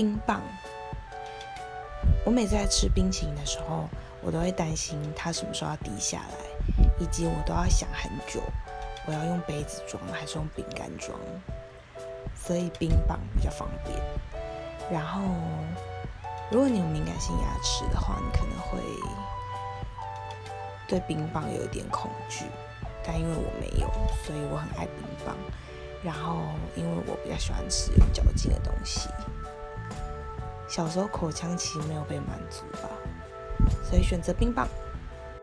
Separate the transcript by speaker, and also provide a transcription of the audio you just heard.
Speaker 1: 冰棒，我每次在吃冰淇淋的时候，我都会担心它什么时候要滴下来，以及我都要想很久，我要用杯子装还是用饼干装，所以冰棒比较方便。然后，如果你有敏感性牙齿的话，你可能会对冰棒有一点恐惧，但因为我没有，所以我很爱冰棒。然后，因为我比较喜欢吃有嚼劲的东西。小时候口腔期没有被满足吧，所以选择冰棒。